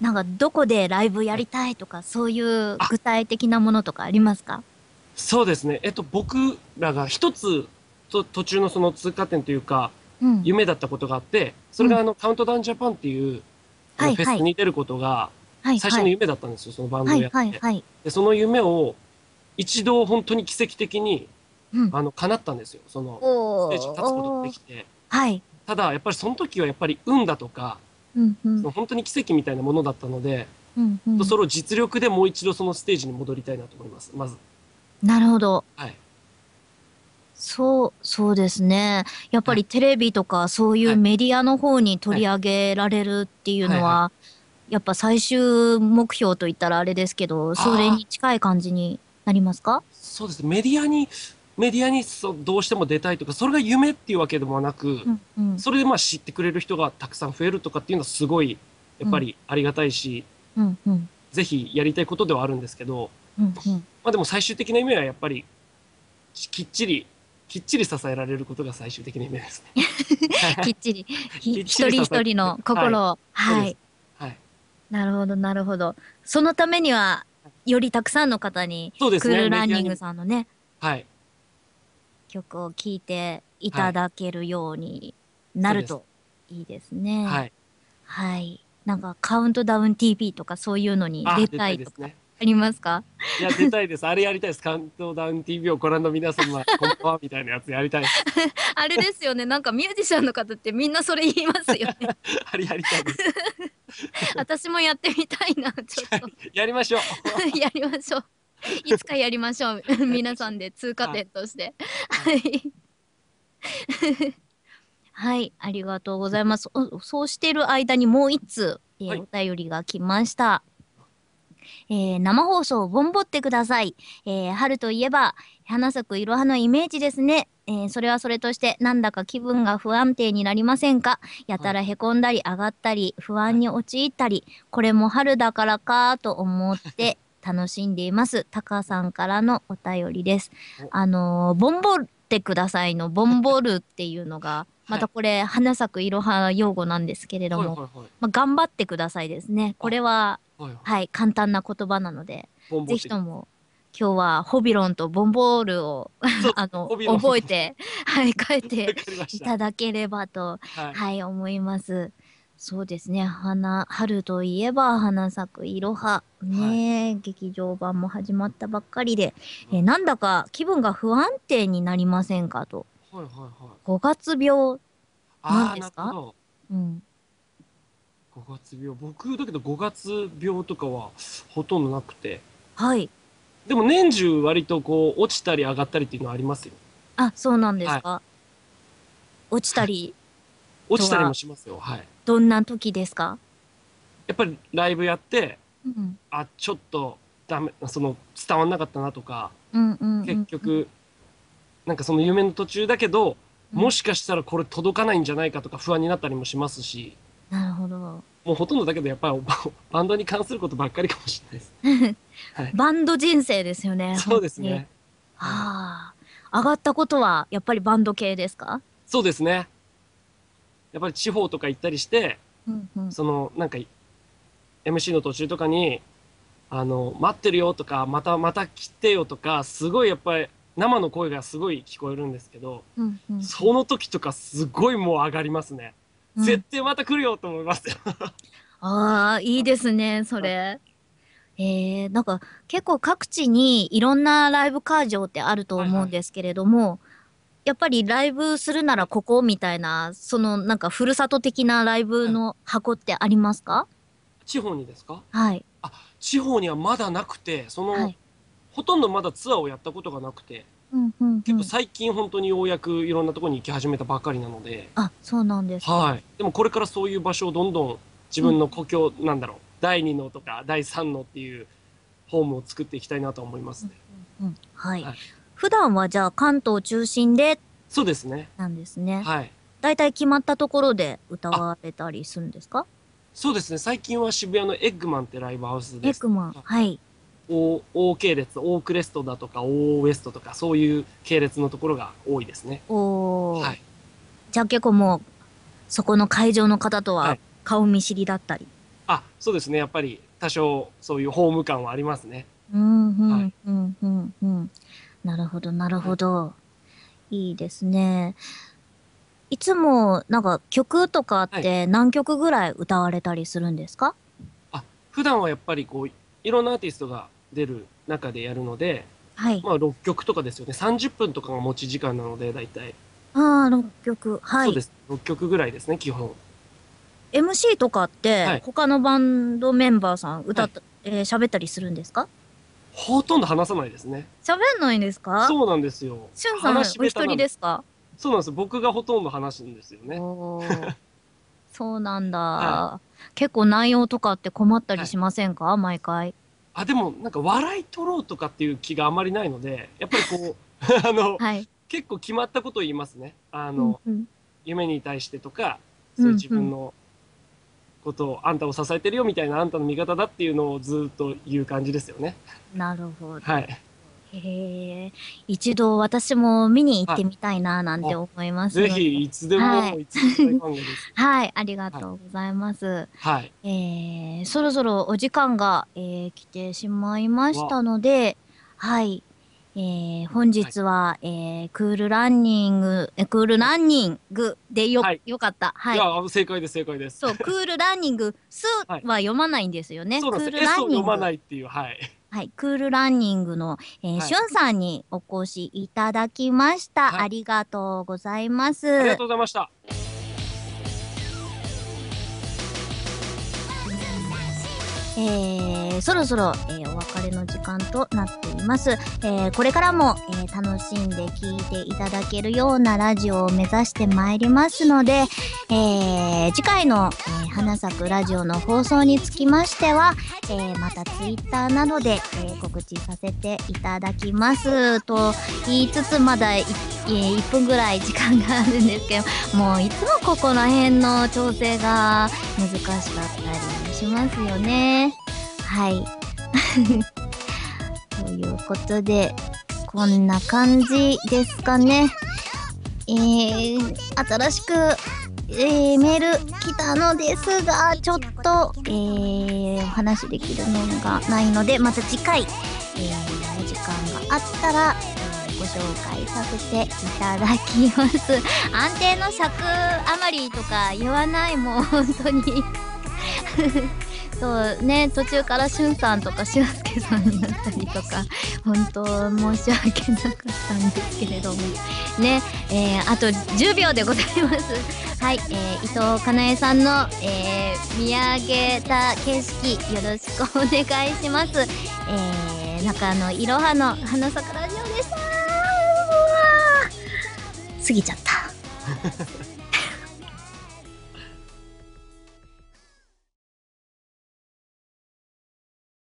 なんか、どこでライブやりたいとか、そういう具体的なものとかありますか？そうですね。えっと、僕らが一つと途中のその通過点というか、うん。夢だったことがあって、それがあの、カウントダウンジャパンっていう、あはいのフェスに出ることがはい、最初の夢だったんですよ、そのバンドをはい、やって。はい、はい。で、その夢を一度本当に奇跡的に、うん。あの、叶ったんですよ。その、おステージに立つことができて。はい。ただ、やっぱりその時はやっぱり運だとか、うん、うん。本当に奇跡みたいなものだったので、うん、うん。それを実力でもう一度そのステージに戻りたいなと思います。まず。なるほど。はい。そう、そうですね。やっぱりテレビとかそういうはいメディアの方に取り上げられるっていうのは、やっぱ最終目標といったらあれですけど、それに近い感じになりますか？そうですね。メディアに、メディアにそうどうしても出たいとか、それが夢っていうわけでもなく、うん、うん。それでまあ知ってくれる人がたくさん増えるとかっていうのはすごい、やっぱりありがたいし、うん、うん。ぜひやりたいことではあるんですけど、うん、うん。まあでも最終的な夢はやっぱり、きっちり、きっちり支えられることが最終的な夢ですね。きっちり、一人一人の心を。はい。はい。なるほど、なるほど。そのためには、よりたくさんの方に、ね。クールランニングさんのね、はい。曲を聴いていただけるようになるといいですね。はい。はい。なんか、カウントダウン TV とかそういうのにあ、出出たいとか。ありますか？いや、出たいです。あれやりたいです。カウントダウン TV をご覧の皆様、こんばんは、みたいなやつやりたい。あれですよね。なんかミュージシャンの方ってみんなそれ言いますよね。あれやりたいです。私もやってみたいな、ちょっと。やりましょう。やりましょう。いつかやりましょう。皆さんで通過点として。はい。はい、ありがとうございます。おそうしている間にもう一通、えーはいお便りが来ました。えー生放送ボンボってください。えー春といえば花咲くいろはのイメージですね。えーそれはそれとしてなんだか気分が不安定になりませんか？やたらへこんだり上がったり不安に陥ったりこれも春だからかと思って楽しんでいます。タカさんからのお便りです。おあのーボンボってくださいの ボンボルっていうのが、またこれ花咲くいろは用語なんですけれども、はいはいはい。まあ、頑張ってくださいですね。これは、はいはい。はい、簡単な言葉なので、ぜひとも今日はホビロンとボンボールを あの覚えて、はい、書いて。いただければと、はい。はい、思います。そうですね。花、春といえば花咲くいろは。ね、劇場版も始まったばっかりで、えーなんだか気分が不安定になりませんかと。はいはいはい。5月病。ああ、何ですか？うん。5月病。僕、だけど5月病とかはほとんどなくて。はい。でも年中割とこう、落ちたり上がったりっていうのはありますよ。あ、そうなんですか？落ちたり、落ちたりもしますよ。はい。どんな時ですか？やっぱりライブやって、うん。あ、ちょっとダメ、その、伝わんなかったなとか、うんうんうん。結局、なんかその夢の途中だけど、うんもしかしたらこれ届かないんじゃないかとか不安になったりもしますし、なるほど。もうほとんどだけどやっぱりバ バンドに関することばっかりかもしれないです。はい。バンド人生ですよね。そうですね。。はあ。上がったことはやっぱりバンド系ですか？そうですね。やっぱり地方とか行ったりして、うんうん。そのなんか MC の途中とかに、あの、待ってるよとか、またまた来てよとか、すごいやっぱり生の声がすごい聞こえるんですけど、うんうんその時とかすごいもう上がりますね。うん絶対また来るよと思いますよ。ああ、いいですね、それ。えー、なんか結構各地にいろんなライブ会場ってあると思うんですけれども、やっぱりライブするならここみたいな、そのなんかふるさと的なライブの箱ってありますか？地方にですか？はい。地方にはまだなくて、その、はい。ほとんどまだツアーをやったことがなくて、うんうんうん。結構最近本当にようやくいろんなところに行き始めたばかりなので、あ、そうなんですか。はい。でもこれからそういう場所をどんどん自分の故郷、なんだろう、第2のとか第3のっていうホームを作っていきたいなと思いますね。うん、はい、はい普段はじゃあ関東中心でそうですね。なんですね。はい。だいたい決まったところで歌われたりするんですか？そうですね。最近は渋谷のエッグマンってライブハウスです。エクマン。はい。O, O 系列、O クレストだとか O ウエストとかそういう系列のところが多いですね。おー。はい。じゃあ結構もう、そこの会場の方とははい顔見知りだったり。あ、そうですね。やっぱり多少そういうホーム感はありますね。うん、うん、はいうん、うん、うん。なるほど、なるほど。いいですね。いつも、なんか曲とかって何曲ぐらい歌われたりするんですか？普段はやっぱりこういろんなアーティストが出る中でやるので、はい。まあ6曲とかですよね。30分とかが持ち時間なので大体、ああ、6曲。はいそうで。す。6曲ぐらいですね基本。MC とかって、はい他のバンドメンバーさん歌った、えー喋ったりするんですか？ほとんど話さないですね。喋んないんですか？そうなんですよ。しゅんさんお一人ですか？そうなんです。僕がほとんど話すんですよね。そうなんだ、は結構内容とかって困ったりしませんか、毎回。あでもなんか笑い取ろうとかっていう気があまりないのでやっぱりこう あのはい。結構決まったことを言いますねあの、うんうん夢に対してとかそういう自分のことを、あんたを支えてるよみたいなあんたの味方だっていうのをずっと言う感じですよねなるほど。はいへえ。一度私も見に行ってみたいななんて思います。ぜひいつでも、はいい、つでもはい、ありがとうございます。はいえー、そろそろお時間が、えー来てしまいましたので、はい。えー、本日は、えー、クールランニング、えクールランニングでよ、はいよかった。はいい、。や正解です正解ですそう、クールランニング、スは読まないんですよね。そうなんですクールランニング。読まないっていうはいはい、クールランニングの、えーはいしゅんさんにお越しいただきました。はいありがとうございます。ありがとうございましたえーそろそろ、えーお別れの時間となっています。えーこれからも、えー楽しんで聴いていただけるようなラジオを目指してまいりますので、えー次回の、えー花咲くラジオの放送につきましては、えーまたツイッターなどで、えー告知させていただきますと言いつつまだい、えー1分ぐらい時間があるんですけど、もういつもここら辺の調整が難しかったりしますよね。はい。ということで、こんな感じですかね。えー、新しく、えー、メール来たのですが、ちょっと、えー、お話できるのがないので、また次回、えー、お時間があったら、ご紹介させていただきます。安定の尺余りとか言わないもん、本当に。そうね、途中からしゅんさんとかしゅんすけさんになったりとか、本当申し訳なかったんですけれども。ね、えー、あと10秒でございます。はい、えー、伊藤かなえさんの、えー、見上げた景色、よろしくお願いします。えー、中野いろはの花咲かラジオでした。過ぎちゃった。